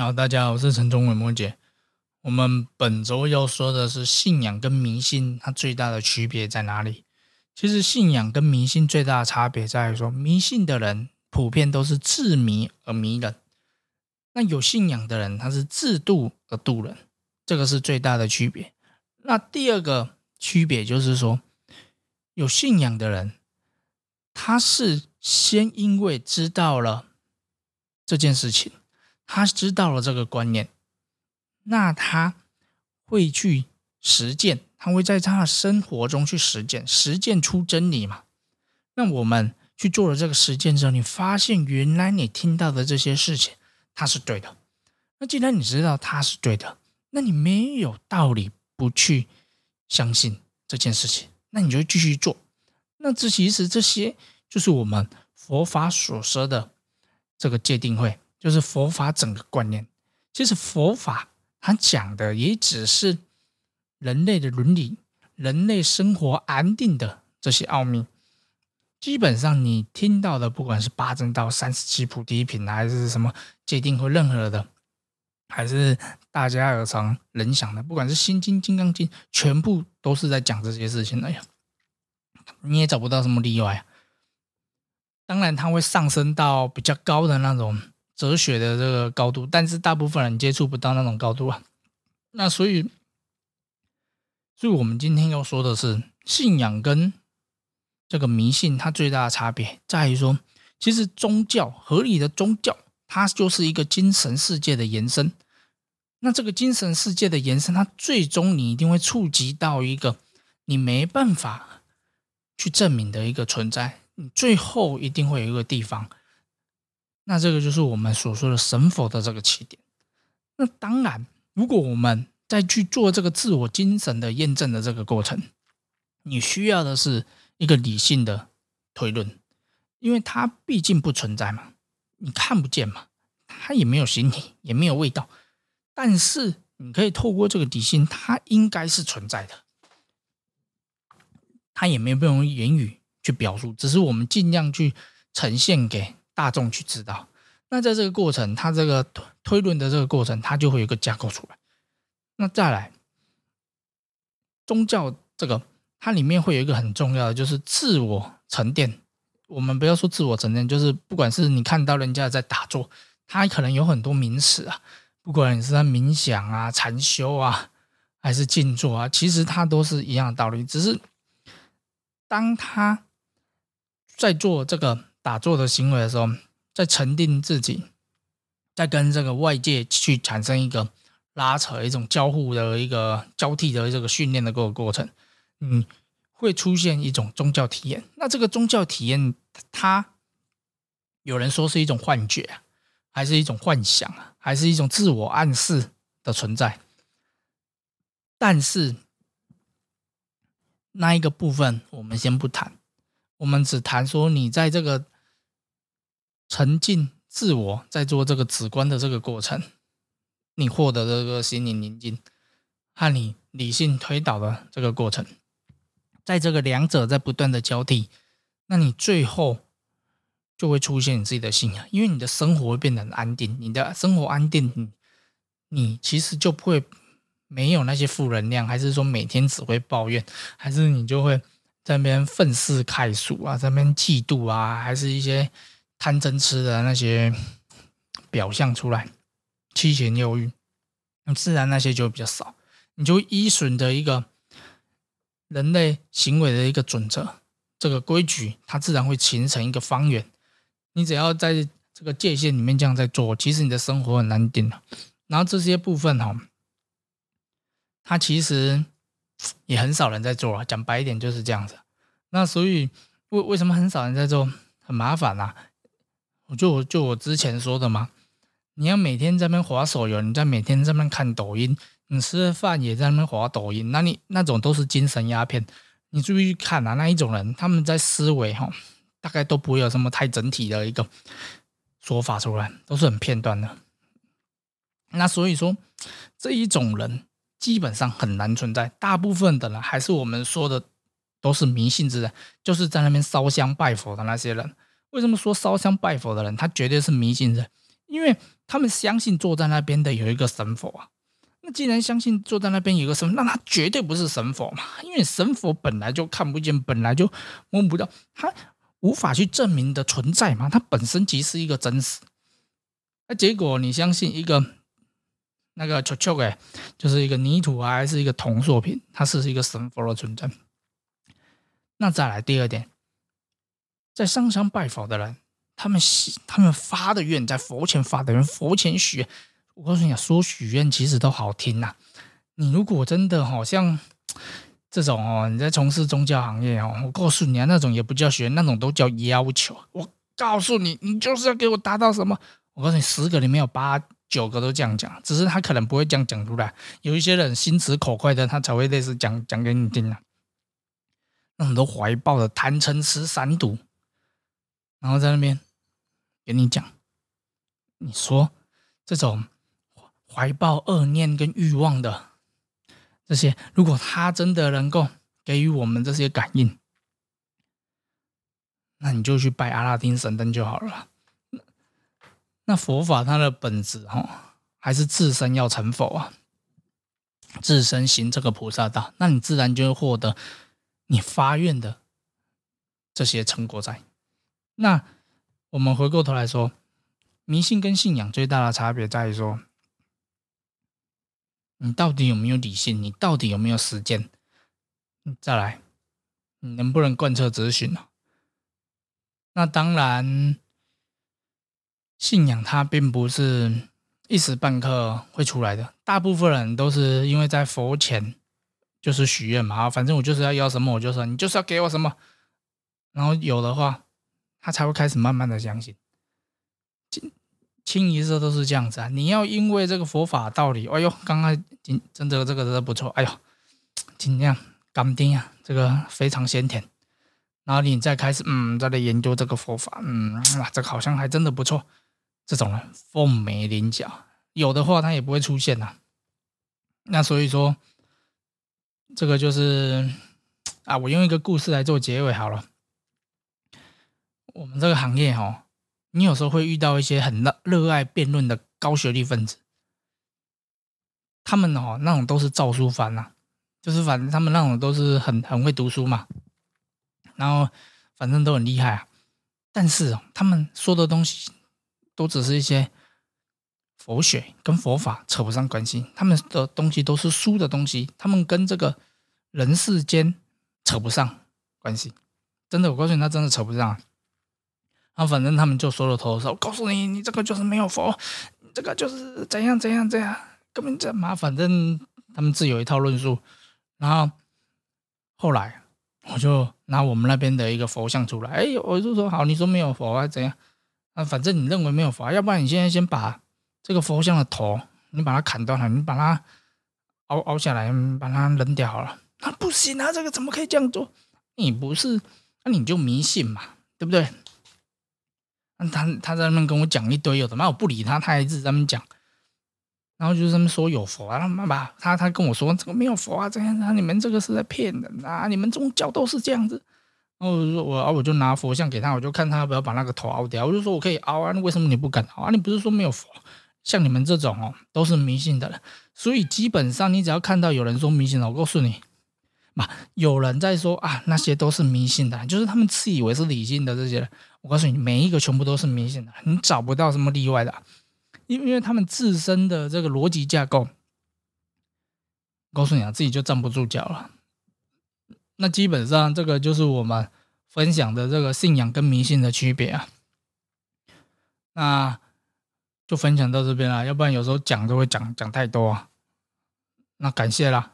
好，大家好，我是陈忠伟摩姐。我们本周要说的是信仰跟迷信，它最大的区别在哪里？其实信仰跟迷信最大的差别在于说，迷信的人普遍都是自迷而迷人，那有信仰的人他是自度而度人，这个是最大的区别。那第二个区别就是说，有信仰的人，他是先因为知道了这件事情，他知道了这个观念。那他会去实践，他会在他的生活中去实践，实践出真理嘛？那我们去做了这个实践之后，你发现原来你听到的这些事情，它是对的。那既然你知道它是对的，那你没有道理不去相信这件事情，那你就继续做。那这其实这些就是我们佛法所说的这个界定会，就是佛法整个观念。其实佛法。他讲的也只是人类的伦理、人类生活安定的这些奥秘。基本上，你听到的，不管是八正道、三十七菩提品，还是什么界定或任何的，还是大家耳常人想的，不管是《心经》《金刚经》，全部都是在讲这些事情的呀。你也找不到什么例外。当然，它会上升到比较高的那种。哲学的这个高度，但是大部分人接触不到那种高度啊。那所以，所以我们今天要说的是，信仰跟这个迷信，它最大的差别在于说，其实宗教合理的宗教，它就是一个精神世界的延伸。那这个精神世界的延伸，它最终你一定会触及到一个你没办法去证明的一个存在，你最后一定会有一个地方。那这个就是我们所说的神佛的这个起点。那当然，如果我们再去做这个自我精神的验证的这个过程，你需要的是一个理性的推论，因为它毕竟不存在嘛，你看不见嘛，它也没有形体，也没有味道。但是你可以透过这个理性，它应该是存在的。它也没有用言语去表述，只是我们尽量去呈现给。大众去知道，那在这个过程，它这个推论的这个过程，它就会有一个架构出来。那再来，宗教这个它里面会有一个很重要的，就是自我沉淀。我们不要说自我沉淀，就是不管是你看到人家在打坐，他可能有很多名词啊，不管你是在冥想啊、禅修啊，还是静坐啊，其实它都是一样的道理，只是当他在做这个。打坐的行为的时候，在沉淀自己，在跟这个外界去产生一个拉扯、一种交互的一个交替的这个训练的各个过程，嗯，会出现一种宗教体验。那这个宗教体验，它有人说是一种幻觉，还是一种幻想，还是一种自我暗示的存在？但是那一个部分，我们先不谈，我们只谈说你在这个。沉浸自我在做这个直观的这个过程，你获得这个心灵宁静，和你理性推导的这个过程，在这个两者在不断的交替，那你最后就会出现你自己的信仰，因为你的生活会变得很安定，你的生活安定，你你其实就不会没有那些负能量，还是说每天只会抱怨，还是你就会在那边愤世嫉俗啊，在那边嫉妒啊，还是一些。贪嗔痴的那些表象出来，七情六欲，那自然那些就比较少。你就依循的一个人类行为的一个准则，这个规矩，它自然会形成一个方圆。你只要在这个界限里面这样在做，其实你的生活很难定了。然后这些部分哈，它其实也很少人在做啊。讲白一点就是这样子。那所以为为什么很少人在做？很麻烦啊。我就就我之前说的嘛，你要每天在那边划手游，你在每天在那边看抖音，你吃了饭也在那边划抖音，那你那种都是精神鸦片。你注意看啊，那一种人他们在思维哈，大概都不会有什么太整体的一个说法出来，都是很片段的。那所以说这一种人基本上很难存在，大部分的人还是我们说的都是迷信之人，就是在那边烧香拜佛的那些人。为什么说烧香拜佛的人，他绝对是迷信人？因为他们相信坐在那边的有一个神佛啊。那既然相信坐在那边有个神，那他绝对不是神佛嘛，因为神佛本来就看不见，本来就摸不到，他无法去证明的存在嘛，他本身即是一个真实。那结果你相信一个那个球球哎，就是一个泥土啊，还是一个铜塑品，它是一个神佛的存在。那再来第二点，在上香拜佛的人，他们许他们发的愿，在佛前发的愿，佛前许愿。我告诉你啊，说许愿其实都好听呐。你如果真的好像这种哦，你在从事宗教行业哦，我告诉你啊，那种也不叫许愿，那种都叫要求。我告诉你，你就是要给我达到什么？我告诉你，十个里面有八九个都这样讲，只是他可能不会这样讲出来。有一些人心直口快的，他才会类似讲讲给你听啊。那很多怀抱的贪嗔痴三毒，然后在那边给你讲，你说这种。怀抱恶念跟欲望的这些，如果他真的能够给予我们这些感应，那你就去拜阿拉丁神灯就好了。那佛法它的本质哈，还是自身要成佛啊，自身行这个菩萨道，那你自然就会获得你发愿的这些成果在。那我们回过头来说，迷信跟信仰最大的差别在于说。你到底有没有理性？你到底有没有时间？再来，你能不能贯彻执行呢？那当然，信仰它并不是一时半刻会出来的。大部分人都是因为在佛前就是许愿嘛，反正我就是要要什么，我就说你就是要给我什么，然后有的话，他才会开始慢慢的相信。清清一色都是这样子啊！你要因为这个佛法道理，哎呦，刚刚今真的这个真的不错，哎呦，尽量甘丁啊，这个非常鲜甜。然后你再开始，嗯，再来研究这个佛法，嗯，啊，这个好像还真的不错。这种人凤眉麟角，有的话他也不会出现呐。那所以说，这个就是啊，我用一个故事来做结尾好了。我们这个行业哈。你有时候会遇到一些很热热爱辩论的高学历分子，他们哦那种都是照书翻呐，就是反正他们那种都是很很会读书嘛，然后反正都很厉害啊。但是哦，他们说的东西都只是一些佛学跟佛法扯不上关系，他们的东西都是书的东西，他们跟这个人世间扯不上关系。真的，我告诉你，他真的扯不上。然那反正他们就说了头说，我告诉你，你这个就是没有佛，这个就是怎样怎样怎样，根本这嘛，反正他们自有一套论述。然后后来我就拿我们那边的一个佛像出来，哎，我就说好，你说没有佛啊，怎样？啊，反正你认为没有佛，要不然你现在先把这个佛像的头，你把它砍断了，你把它凹凹下来，把它扔掉好了。那不行啊，这个怎么可以这样做？你不是，那你就迷信嘛，对不对？他他在那边跟我讲一堆有的嘛，我不理他，他还一直在那边讲，然后就是他们说有佛啊，他妈妈他他跟我说这个没有佛啊，这样啊，你们这个是在骗人啊，你们宗教都是这样子。然后我说我啊，我就拿佛像给他，我就看他要不要把那个头凹掉。我就说我可以凹啊，那为什么你不敢凹啊？你不是说没有佛？像你们这种哦，都是迷信的人，所以基本上你只要看到有人说迷信了，我告诉你，嘛，有人在说啊，那些都是迷信的，就是他们自以为是理性的这些人。我告诉你，每一个全部都是迷信的，你找不到什么例外的，因因为他们自身的这个逻辑架构，告诉你啊，自己就站不住脚了。那基本上这个就是我们分享的这个信仰跟迷信的区别啊。那就分享到这边了，要不然有时候讲都会讲讲太多。那感谢啦。